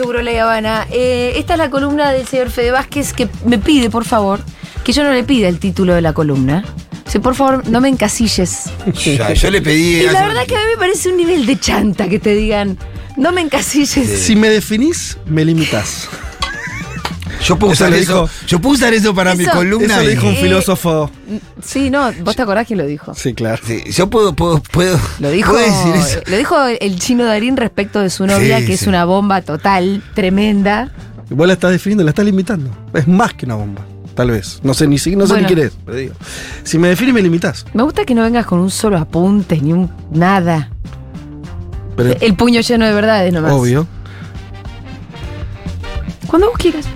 Seguro La Habana. Eh, esta es la columna del señor Fede Vázquez que me pide, por favor, que yo no le pida el título de la columna. O sea, por favor, no me encasilles. Ya, yo le pedí. Y la verdad que a mí me parece un nivel de chanta que te digan, no me encasilles. Si me definís, me limitas. Yo puedo Eso usar eso. dijo- Yo puedo usar eso para mi columna. Eso lo dijo un Eh, filósofo. Sí, no, vos te acordás quién lo dijo. Sí, claro. Sí, yo puedo, puedo, puedo. Lo dijo, puedo decir eso. lo dijo el chino Darín respecto de su novia, Sí, que es una bomba total, tremenda. Vos la estás definiendo, la estás limitando. Es más que una bomba, tal vez. No sé ni si- no sé Bueno. ni quién es, pero digo. Si me definís, me limitas. Me gusta que no vengas con un solo apunte, ni un nada. Pero El puño lleno de verdades nomás. obvio. Cuando vos quieras.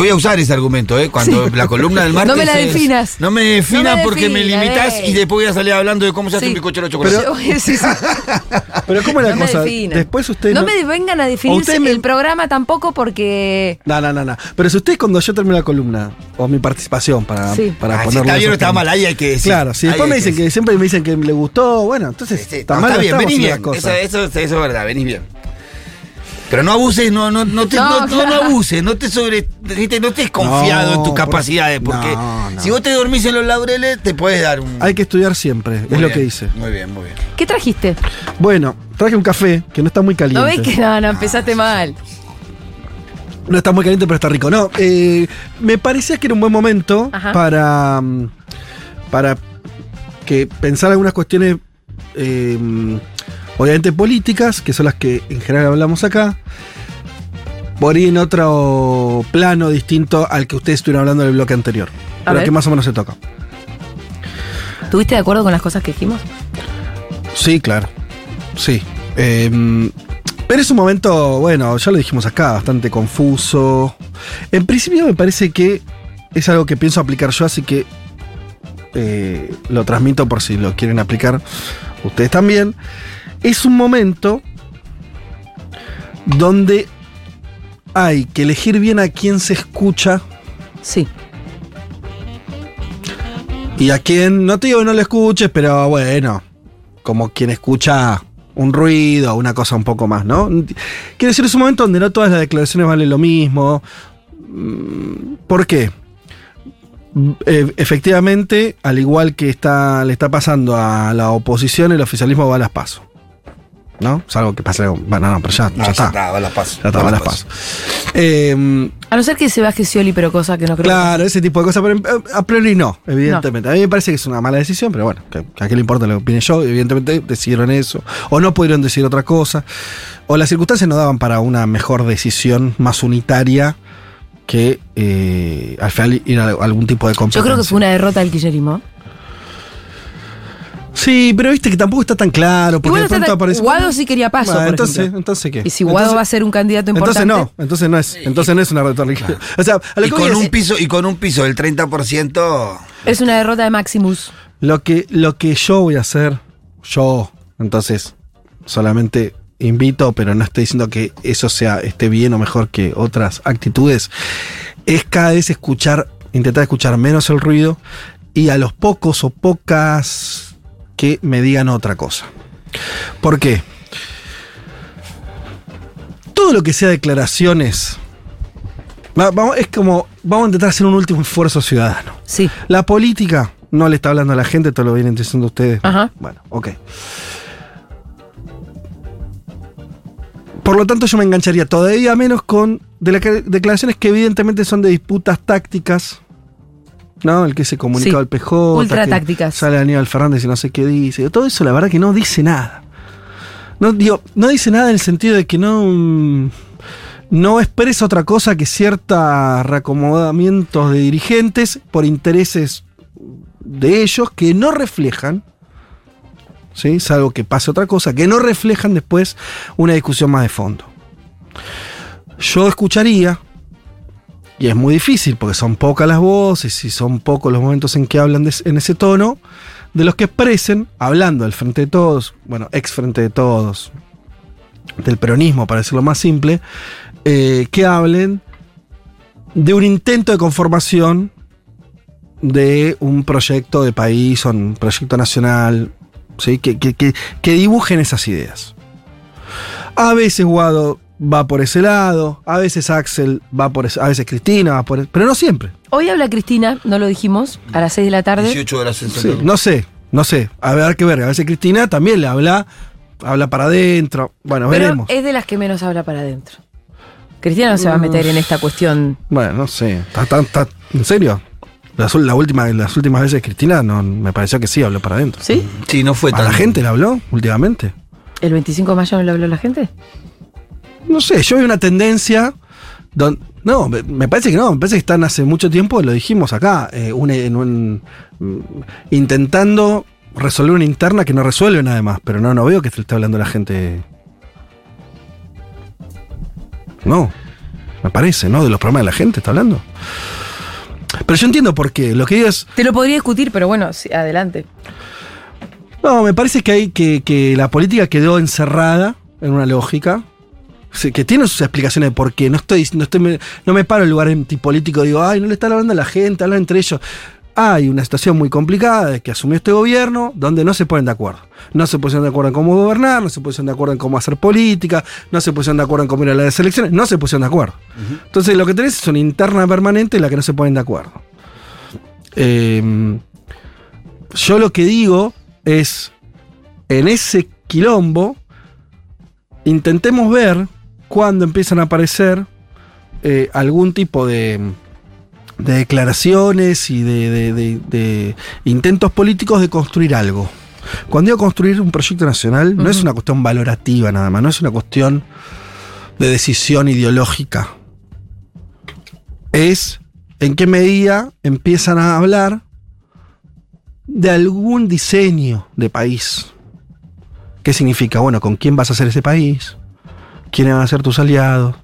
Yo voy a usar ese argumento, ¿eh? Cuando la columna del martes. No me la es- definas. No me definas No porque me limitas eh. y después voy a salir hablando de cómo se hace Sí. un bizcocho de chocolate. Pero- Sí, sí. Pero ¿cómo es la No me cosa? definan. Después ustedes. No me vengan a definir me- el programa tampoco porque. No, no, no, no. Pero si ustedes cuando yo termino la columna, o mi participación para, Sí. para Ah, si ponerlo está en bien o está mal, ahí hay que decir. Claro, si después me dicen que, siempre me dicen que le gustó, bueno, entonces Sí, sí, está no, mal. está no bien, venís en bien. las cosas. Eso, eso, eso es verdad, venís bien. Pero no abuses, no, no, no, te, No, no, no, abuses, no te sobre, ¿viste? no estés confiado No, en tus capacidades, porque no, no. si vos te dormís en los laureles, te puedes dar un. Hay que estudiar siempre, Muy es lo que hice. Muy bien, muy bien. ¿Qué trajiste? Bueno, traje un café que no está muy caliente. ¿No ves que no, no, empezaste mal? No está muy caliente, pero está rico. No, eh, me parecía que era un buen momento Ajá. para, mm, para que pensar algunas cuestiones, eh, obviamente políticas, que son las que en general hablamos acá, por ahí en otro plano distinto al que ustedes estuvieron hablando en el bloque anterior. pero ver. que más o menos se toca. ¿Tuviste de acuerdo con las cosas que dijimos? Sí, claro. Sí. Eh, pero es un momento, bueno, ya lo dijimos acá, bastante confuso. En principio me parece que es algo que pienso aplicar yo, así que eh, lo transmito por si lo quieren aplicar ustedes también. Es un momento donde hay que elegir bien a quién se escucha Sí. y a quién, no te digo que no lo escuches, pero bueno, como quien escucha un ruido, una cosa un poco más, ¿no? Quiero decir, es un momento donde no todas las declaraciones valen lo mismo. Mm, ¿Por qué? Mm, eh, efectivamente, al igual que está, le está pasando a la oposición, el oficialismo va a las pasos. ¿No? Es algo que pasa. Bueno, no, pero ya, ya está. va. Ya está, va a las pasos. Eh, A no ser que se baje Scioli, pero cosa que no creo. Claro, ese tipo de cosas, pero eh, a priori no, evidentemente. A mí me parece que es una mala decisión, pero bueno, que, que a qué le importa lo que opine yo, evidentemente decidieron eso, o no pudieron decir otra cosa, o las circunstancias no daban para una mejor decisión más unitaria que eh, al final ir a algún tipo de Yo competencia. creo que fue una derrota del kirchnerismo. Sí, pero viste que tampoco está tan claro, porque de está pronto aparece... Guado sí quería paso, Bueno, por entonces, ejemplo. entonces qué. Y si Guado Entonces- va a ser un candidato Entonces importante. no, entonces no es, entonces no es una retórica. O sea, a lo Y que con es- un piso, y con un piso del 30%. Es una derrota de Maximus. Lo que, lo que yo voy a hacer, yo, entonces, solamente invito, pero no estoy diciendo que eso sea, esté bien o mejor que otras actitudes, es cada vez escuchar, intentar escuchar menos el ruido y a los pocos o pocas que me digan otra cosa. ¿Por qué? Todo lo que sea declaraciones, vamos, es como, vamos a intentar hacer un último esfuerzo ciudadano. Sí. La política no le está hablando a la gente, todo lo vienen diciendo ustedes. Ajá. Bueno, ok. Por lo tanto, yo me engancharía todavía menos con de las declaraciones que evidentemente son de disputas tácticas. ¿No? El que se comunicado Sí. al PJ. Ultra tácticas. Sale Aníbal Fernández y no sé qué dice. Todo eso, la verdad, que no dice nada. No, digo, no dice nada en el sentido de que no. mm, No expresa otra cosa que ciertos reacomodamientos de dirigentes por intereses de ellos que no reflejan, ¿sí? salvo que pase otra cosa, que no reflejan después una discusión más de fondo. yo escucharía, y es muy difícil porque son pocas las voces y son pocos los momentos en que hablan en ese tono, de los que expresen, hablando del Frente de Todos, bueno, ex Frente de Todos, del peronismo, para decirlo más simple, eh, que hablen de un intento de conformación de un proyecto de país o un proyecto nacional, ¿sí? que- que dibujen esas ideas. A veces Guado va por ese lado, a veces Axel va por ese, a veces Cristina va por ese, pero no siempre. Hoy habla Cristina, no lo dijimos, a las 6 de la tarde. 18 horas en Sí, no sé, no sé. A ver qué ver. A veces Cristina también le habla, habla para adentro. Bueno, pero veremos. es de las que menos habla para adentro. Cristina no se va a meter en esta cuestión. Bueno, no sé. ¿Está, está- está- en serio? Las, la última, las últimas veces Cristina no, me pareció que sí habló para adentro. ¿Sí? Sí, no fue ¿A tan. la gente le habló últimamente? ¿El 25 de mayo no lo habló la gente? No sé, yo vi una tendencia. don- no, me, me parece que no, me parece que están hace mucho tiempo, lo dijimos acá, eh, un- en un, mm, intentando resolver una interna que no resuelve nada más, pero no, no veo que se le esté hablando a la gente. No, me parece, ¿no? De los problemas de la gente está hablando. Pero yo entiendo por qué. Lo que digo es. Te lo podría discutir, pero bueno, sí, adelante. No, me parece que hay que, que la política quedó encerrada en una lógica. Que tiene sus explicaciones de por qué. No estoy, no estoy, no me paro en lugar antipolítico, digo, ay, no le están hablando a la gente, hablan entre ellos. Hay una situación muy complicada de que asumió este gobierno donde no se ponen de acuerdo. No se pusieron de acuerdo en cómo gobernar, no se pusieron de acuerdo en cómo hacer política, no se pusieron de acuerdo en cómo ir a las elecciones, no se pusieron de acuerdo. Entonces lo que tenés es una interna permanente en la que no se ponen de acuerdo. Eh, yo lo que digo es, en ese quilombo, intentemos ver cuándo empiezan a aparecer eh, algún tipo de, de declaraciones y de, de- intentos políticos de construir algo. Cuando digo construir un proyecto nacional, no es una cuestión valorativa nada más, no es una cuestión de decisión ideológica. Es en qué medida empiezan a hablar de algún diseño de país. ¿Qué significa? Bueno, ¿con quién vas a hacer ese país? ¿Quiénes van a ser tus aliados?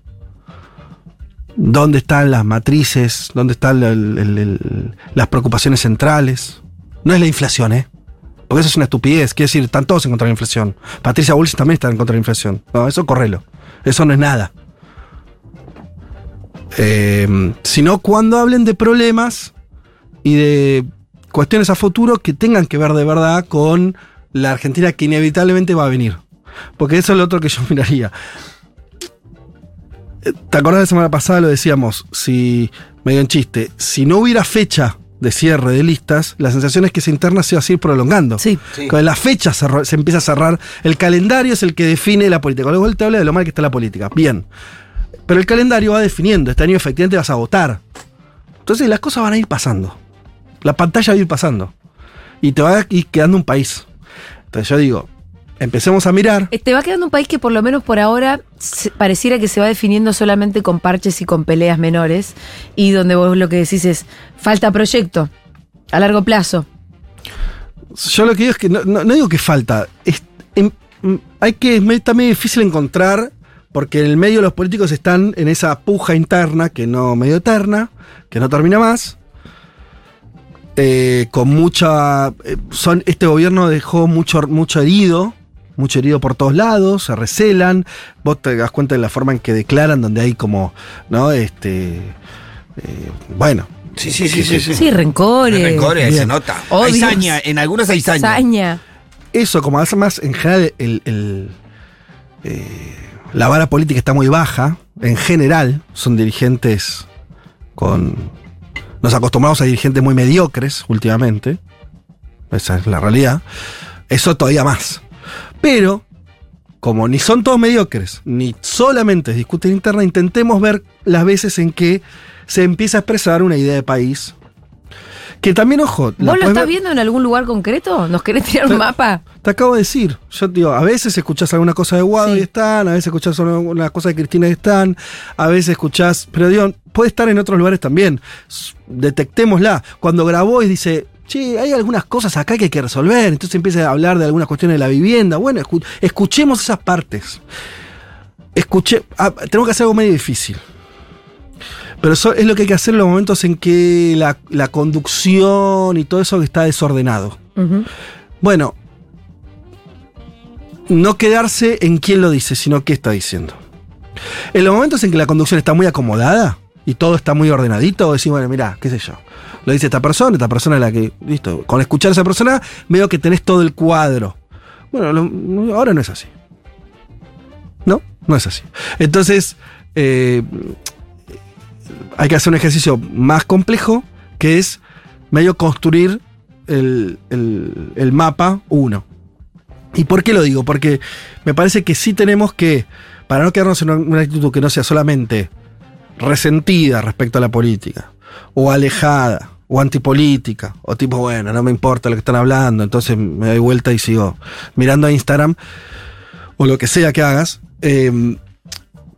¿Dónde están las matrices? ¿Dónde están las preocupaciones centrales? No es la inflación, ¿eh? Porque eso es una estupidez. Quiere decir, están todos en contra de la inflación. Patricia Bullrich también está en contra de la inflación. No, eso correlo. Eso no es nada. Eh, sino cuando hablen de problemas y de cuestiones a futuro que tengan que ver de verdad con la Argentina que inevitablemente va a venir. Porque eso es lo otro que yo miraría. ¿Te acordás la semana pasada? Lo decíamos, si, medio en chiste, si no hubiera fecha de cierre de listas, la sensación es que esa interna se va a seguir prolongando. Sí. Sí. Con la fecha se empieza a cerrar. El calendario es el que define la política. Luego él te habla de lo mal que está la política. Bien. Pero el calendario va definiendo. Este año efectivamente vas a votar. Entonces las cosas van a ir pasando. La pantalla va a ir pasando. Y te va a ir quedando un país. Entonces yo digo, empecemos a mirar. Te va quedando un país que por lo menos por ahora pareciera que se va definiendo solamente con parches y con peleas menores y donde vos lo que decís es falta proyecto a largo plazo. Yo lo que digo es que no, no- no digo que falta. Es- em- mm, hay que, es medio difícil encontrar, porque en el medio los políticos están en esa puja interna, que no medio eterna, que no termina más. eh, con mucha. eh, son, este gobierno dejó mucho, mucho herido. Mucho herido por todos lados, se recelan. Vos te das cuenta de la forma en que declaran, donde hay como. ¿No? Este. eh, bueno. Sí, sí, sí, sí. sí. Sí, rencores. Rencores, Bien. se nota. Hay saña, en algunos hay saña. Saña. eso, como hace más en general, el, el, eh, la vara política está muy baja. En general, son dirigentes con. Nos acostumbramos a dirigentes muy mediocres últimamente. Esa es la realidad. Eso todavía más. Pero, como ni son todos mediocres, ni solamente es discusión interna, intentemos ver las veces en que se empieza a expresar una idea de país. Que también, ojo. ¿Vos lo estás ver- viendo en algún lugar concreto? ¿Nos querés tirar un mapa? te acabo de decir. Yo digo, a veces escuchás alguna cosa de Guado Sí. y están, a veces escuchás una cosa de Cristina y están, a veces escuchás. Pero digo, puede estar en otros lugares también. Detectémosla. Cuando grabó y dice. Che, hay algunas cosas acá que hay que resolver. Entonces empieza a hablar de algunas cuestiones de la vivienda. Bueno, escu- escuchemos esas partes. escuché, ah, tenemos que hacer algo medio difícil. Pero eso es lo que hay que hacer en los momentos en que la, la conducción y todo eso está desordenado. Bueno, no quedarse en quién lo dice, sino qué está diciendo. En los momentos en que la conducción está muy acomodada y todo está muy ordenadito, decís, bueno, mira, qué sé yo. Lo dice esta persona, esta persona es la que, listo, con escuchar a esa persona veo que tenés todo el cuadro. Bueno, ahora no es así. No, no es así. Entonces, eh, hay que hacer un ejercicio más complejo, que es medio construir el, el- el mapa uno. ¿Y por qué lo digo? Porque me parece que sí tenemos que, para no quedarnos en una actitud que no sea solamente resentida respecto a la política, o alejada, o antipolítica, o tipo, bueno, no me importa lo que están hablando, entonces me doy vuelta y sigo mirando a Instagram, o lo que sea que hagas. eh,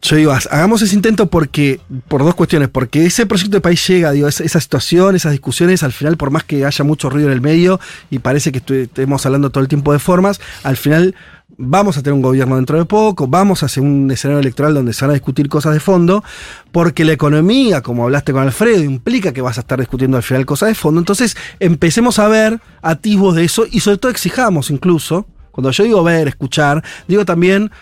yo digo, hagamos ese intento porque, por dos cuestiones, porque ese proyecto de país llega, digo, esa, situación, esas discusiones, al final, por más que haya mucho ruido en el medio y parece que estemos hablando todo el tiempo de formas, al final vamos a tener un gobierno dentro de poco, vamos hacia un escenario electoral donde se van a discutir cosas de fondo, porque la economía, como hablaste con Alfredo, implica que vas a estar discutiendo al final cosas de fondo. Entonces, empecemos a ver atisbos de eso y sobre todo exijamos incluso, cuando yo digo ver, escuchar, digo también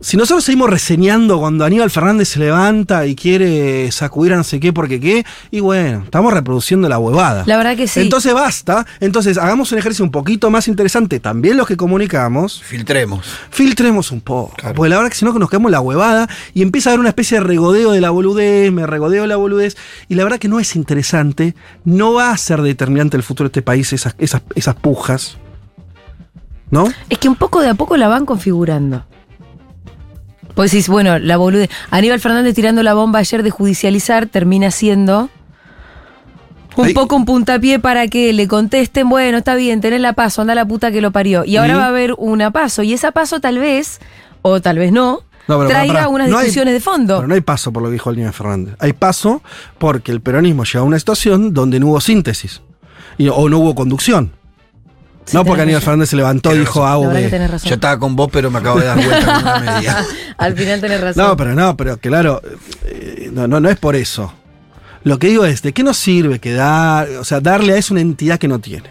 si nosotros seguimos reseñando cuando Aníbal Fernández se levanta y quiere sacudir a no sé qué porque qué, y bueno, estamos reproduciendo la huevada. La verdad que sí. Entonces basta, entonces hagamos un ejercicio un poquito más interesante, también los que comunicamos, Filtremos. filtremos un poco. Claro. Porque la verdad que si no nos quedamos la huevada y empieza a haber una especie de regodeo de la boludez, me regodeo de la boludez, y la verdad que no es interesante, no va a ser determinante el futuro de este país esas, esas, esas pujas. ¿No? Es que un poco de a poco la van configurando. Pues decís, bueno, la boludez. Aníbal Fernández tirando la bomba ayer de judicializar termina siendo un Ay. poco un puntapié para que le contesten, bueno, está bien, tenés la paso, anda la puta que lo parió. Y ahora va a haber una paso. Y esa paso tal vez, o tal vez no, No, pero traiga unas No hay- de fondo. Pero no hay paso por lo que dijo niño Fernández. Hay paso porque el peronismo llegó a una situación donde no hubo síntesis. Y- o no hubo conducción. Sí, no porque Aníbal razón. Fernández se levantó y dijo tenés razón. Yo estaba con vos, pero me acabo de dar vuelta con una media. Al final tenés razón. No, pero no, pero claro, eh, no, no, no es por eso. Lo que digo es, ¿de qué nos sirve que dar, o sea, darle a eso una entidad que no tiene?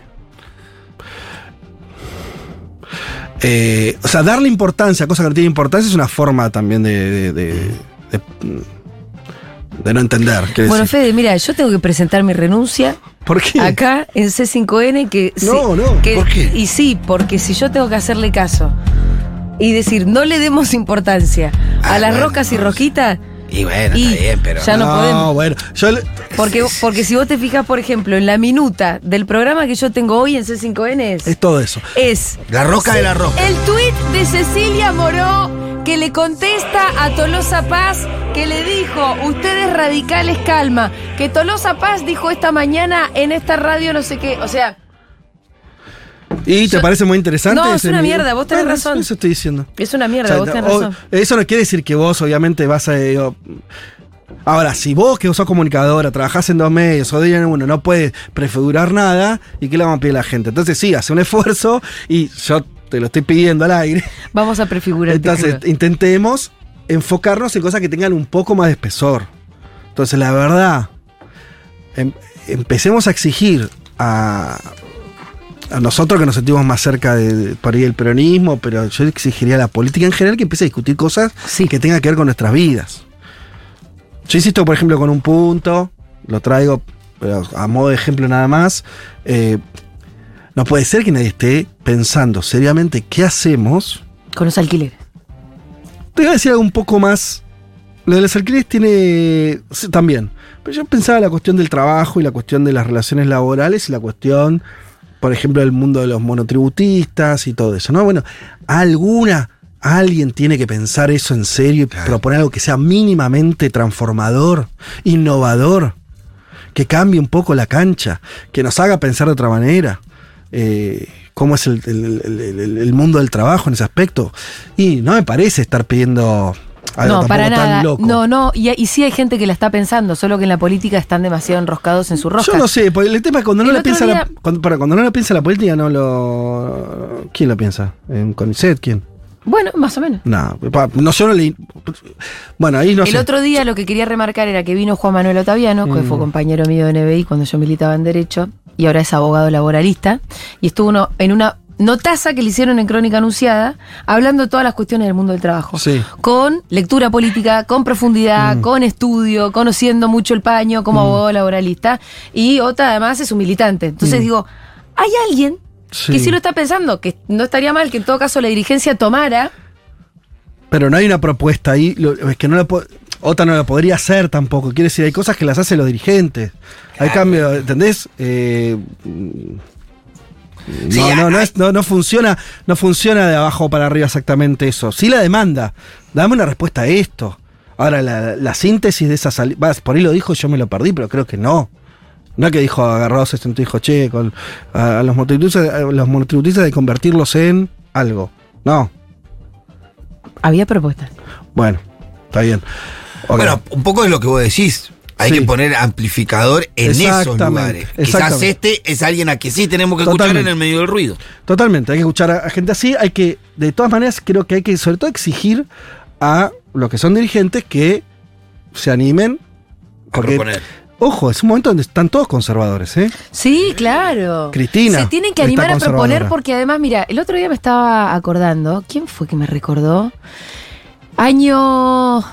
Eh, o sea, darle importancia a cosas que no tienen importancia es una forma también de, de, de- de- de no entender. bueno, decir. Fede, mira, yo tengo que presentar mi renuncia ¿Por qué? acá en C5N que sí, No, no, que- ¿por qué? Y sí, porque si yo tengo que hacerle caso y decir, no le demos importancia a Ah, las bueno, rocas y no, rojitas, Y bueno, Y está bien, pero. ya no podemos. bueno, yo le- porque, porque si vos te fijas, por ejemplo, en la minuta del programa que yo tengo hoy en C5N es, es todo eso. es La roca de la roca. el tuit de Cecilia Moró que le contesta a Tolosa Paz que le dijo, ustedes radicales calma, que Tolosa Paz dijo esta mañana en esta radio no sé qué, o sea, ¿Y te Yo- parece muy interesante? No, es ese una video? mierda, vos tenés Bueno, razón. Eso estoy diciendo. es una O mierda, sea, vos tenés o- razón. Eso no quiere decir que vos, obviamente, vas a. ahora, si vos, que sos comunicadora, trabajás en dos medios o de en uno, no puedes prefigurar nada, ¿y qué le vamos a pedir a la gente? Entonces, sí, hace un esfuerzo y yo te lo estoy pidiendo al aire. Vamos a prefigurar. Entonces, intentemos enfocarnos en cosas que tengan un poco más de espesor. Entonces, la verdad, em- empecemos a exigir a, a nosotros que nos sentimos más cerca de, de- por ahí del peronismo, pero yo exigiría a la política en general que empiece a discutir cosas Sí. que tengan que ver con nuestras vidas. Yo insisto, por ejemplo, con un punto, lo traigo pero a modo de ejemplo nada más. eh, no puede ser que nadie esté pensando seriamente qué hacemos Con los alquileres. te voy a decir algo un poco más. Lo de los alquileres tiene. sí, también. Pero yo pensaba la cuestión del trabajo y la cuestión de las relaciones laborales y la cuestión, por ejemplo, del mundo de los monotributistas y todo eso, ¿no? Bueno, alguna. Alguien tiene que pensar eso en serio y Claro. proponer algo que sea mínimamente transformador, innovador, que cambie un poco la cancha, que nos haga pensar de otra manera. eh, cómo es el, el- el- el- el mundo del trabajo en ese aspecto. Y no me parece estar pidiendo no, para nada. No, no, y, y sí hay gente que la está pensando, solo que en la política están demasiado enroscados en su rosca. Yo no sé, porque el tema es cuando no El otro piensa la, cuando, para, cuando no lo piensa la política, no lo. ¿Quién lo piensa? ¿En Conicet? ¿Quién? Bueno, más o menos. No, no solo le. Bueno, ahí no el sé. otro día lo que quería remarcar era que vino Juan Manuel Otaviano, que Mm. fue compañero mío de NBI cuando yo militaba en Derecho, y ahora es abogado laboralista, y estuvo uno- en una notaza que le hicieron en Crónica Anunciada, hablando de todas las cuestiones del mundo del trabajo. Sí. Con lectura política, con profundidad, Mm. con estudio, conociendo mucho el paño como abogado laboralista, y Ota además es un militante. Entonces Mm. digo, hay alguien Sí. que sí lo está pensando, que no estaría mal que en todo caso la dirigencia tomara Pero no hay una propuesta ahí. es que no la Otra no la podría hacer tampoco. Quiere decir, hay cosas que las hacen los dirigentes. Hay cambio, ¿entendés? Eh, Sí, no, no, no, es- no, no funciona, no funciona de abajo para arriba exactamente eso. Sí la demanda. Dame una respuesta a esto. Ahora, la, la síntesis de esa salida. Por ahí lo dijo, yo me lo perdí, pero creo que no. No es que dijo agarrado se sentó y dijo, che, con, a, a los monotributistas, a los monotributistas de convertirlos en algo. No. Había propuestas. Bueno, está bien. Bueno, un poco es lo que vos decís. Hay Sí. que poner amplificador en esos Exactamente, lugares. Quizás exactamente. este es alguien a que sí tenemos que escuchar en el medio del ruido. Totalmente, hay que escuchar a, a gente así, hay que, de todas maneras, creo que hay que sobre todo exigir a los que son dirigentes que se animen. A Porque, proponer. ojo, es un momento donde están todos conservadores, ¿eh? Sí, claro. Cristina Se tienen que animar a proponer porque además, mira, el otro día me estaba acordando, ¿quién fue que me recordó? Año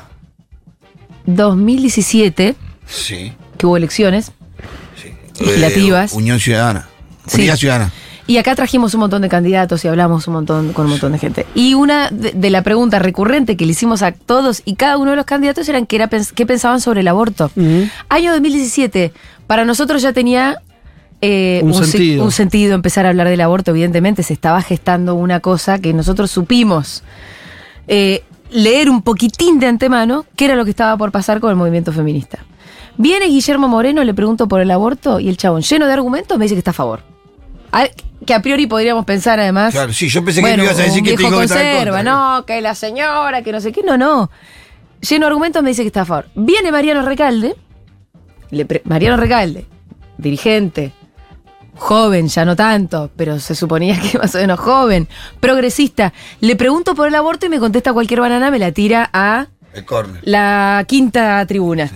2017, Sí. que hubo elecciones, sí. Legislativas. Eh, Unión Ciudadana. Sí. Unidad Ciudadana. y acá trajimos un montón de candidatos y hablamos un montón con un montón de gente. Y una de, de la pregunta recurrente que le hicimos a todos y cada uno de los candidatos eran qué, era, qué pensaban sobre el aborto. Ujú. Año 2017, para nosotros ya tenía eh, Un sentido. un sentido empezar a hablar del aborto. Evidentemente se estaba gestando una cosa que nosotros supimos eh, leer un poquitín de antemano, que era lo que estaba por pasar con el movimiento feminista. Viene Guillermo Moreno, le pregunto por el aborto y el chabón, lleno de argumentos, me dice que está a favor. A- que a priori podríamos pensar además. Claro, sí, yo pensé que bueno, me ibas a decir que viejo que conserva, no, que la señora, que no sé qué, no, no. Lleno de argumentos me dice que está a favor. Viene Mariano Recalde, le pre- Mariano Recalde, dirigente, joven, ya no tanto, pero se suponía que más o menos joven, progresista. Le pregunto por el aborto y me contesta cualquier banana, me la tira a El la quinta tribuna.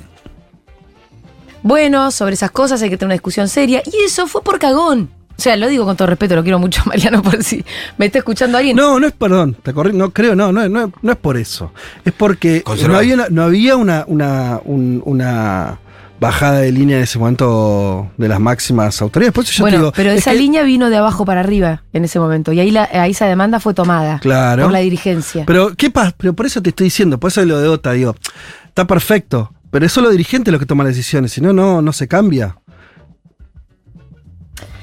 Bueno, sobre esas cosas hay que tener una discusión seria. Y eso fue por cagón. O sea, lo digo con todo respeto, lo quiero mucho, Mariano, por si me está escuchando alguien. No, no es, perdón, te corrí, no creo, no, no, no, no es por eso. Es porque no había, una, no había una, una, un- una bajada de línea en ese momento de las máximas autoridades. Por eso yo te bueno, digo, pero es esa que- línea vino de abajo para arriba en ese momento. Y ahí, la, ahí esa demanda fue tomada Claro. por la dirigencia. Pero, ¿qué pasa? Pero por eso te estoy diciendo, por eso lo de OTA, digo, está perfecto, pero es solo dirigente los que toman las decisiones, si no, no, no se cambia.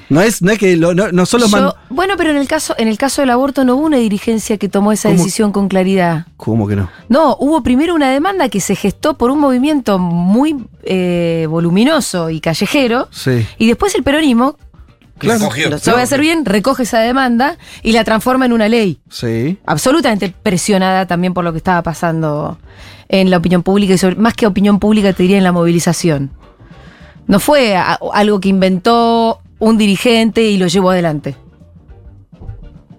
No es, no es que lo- no, no solo Yo- bueno, pero en el caso, en el caso del aborto no hubo una dirigencia que tomó esa ¿Cómo? decisión con claridad. ¿Cómo que no? No, hubo primero una demanda que se gestó por un movimiento muy eh, voluminoso y callejero, Sí. y después el peronismo, Claro. lo sabe hacer bien, recoge esa demanda y la transforma en una ley. Sí. Absolutamente presionada también por lo que estaba pasando en la opinión pública y sobre- más que opinión pública te diría en la movilización. No fue a- algo que inventó un dirigente y lo llevó adelante.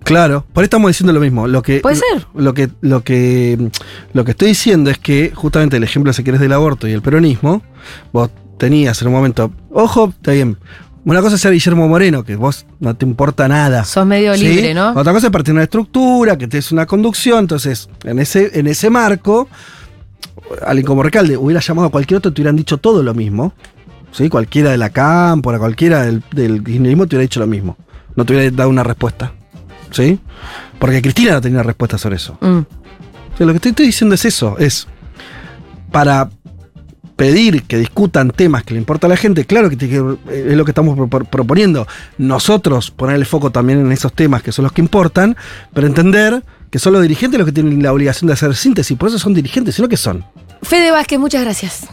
Claro, por ahí estamos diciendo lo mismo. Lo que, Puede ser. Lo que, lo que, lo que estoy diciendo es que justamente el ejemplo, si querés, del aborto y el peronismo, vos tenías en un momento, ojo, está bien. Una cosa es ser Guillermo Moreno, que vos no te importa nada. Sos medio ¿sí? libre, ¿no? Otra cosa es partir de una estructura, que te es una conducción. Entonces, en ese, en ese marco, alguien como Recalde hubiera llamado a cualquier otro, te hubieran dicho todo lo mismo. ¿sí? Cualquiera de la cámpora, cualquiera del, del kirchnerismo te hubiera dicho lo mismo. No te hubiera dado una respuesta. ¿Sí? Porque Cristina no tenía respuesta sobre eso. Mm. O sea, lo que te estoy diciendo es eso, es para pedir que discutan temas que le importa a la gente, claro que, que- es lo que estamos pro- pro- proponiendo. Nosotros poner el foco también en esos temas que son los que importan, pero entender que son los dirigentes los que tienen la obligación de hacer síntesis, por eso son dirigentes, sino que son. Fede Vázquez, muchas gracias.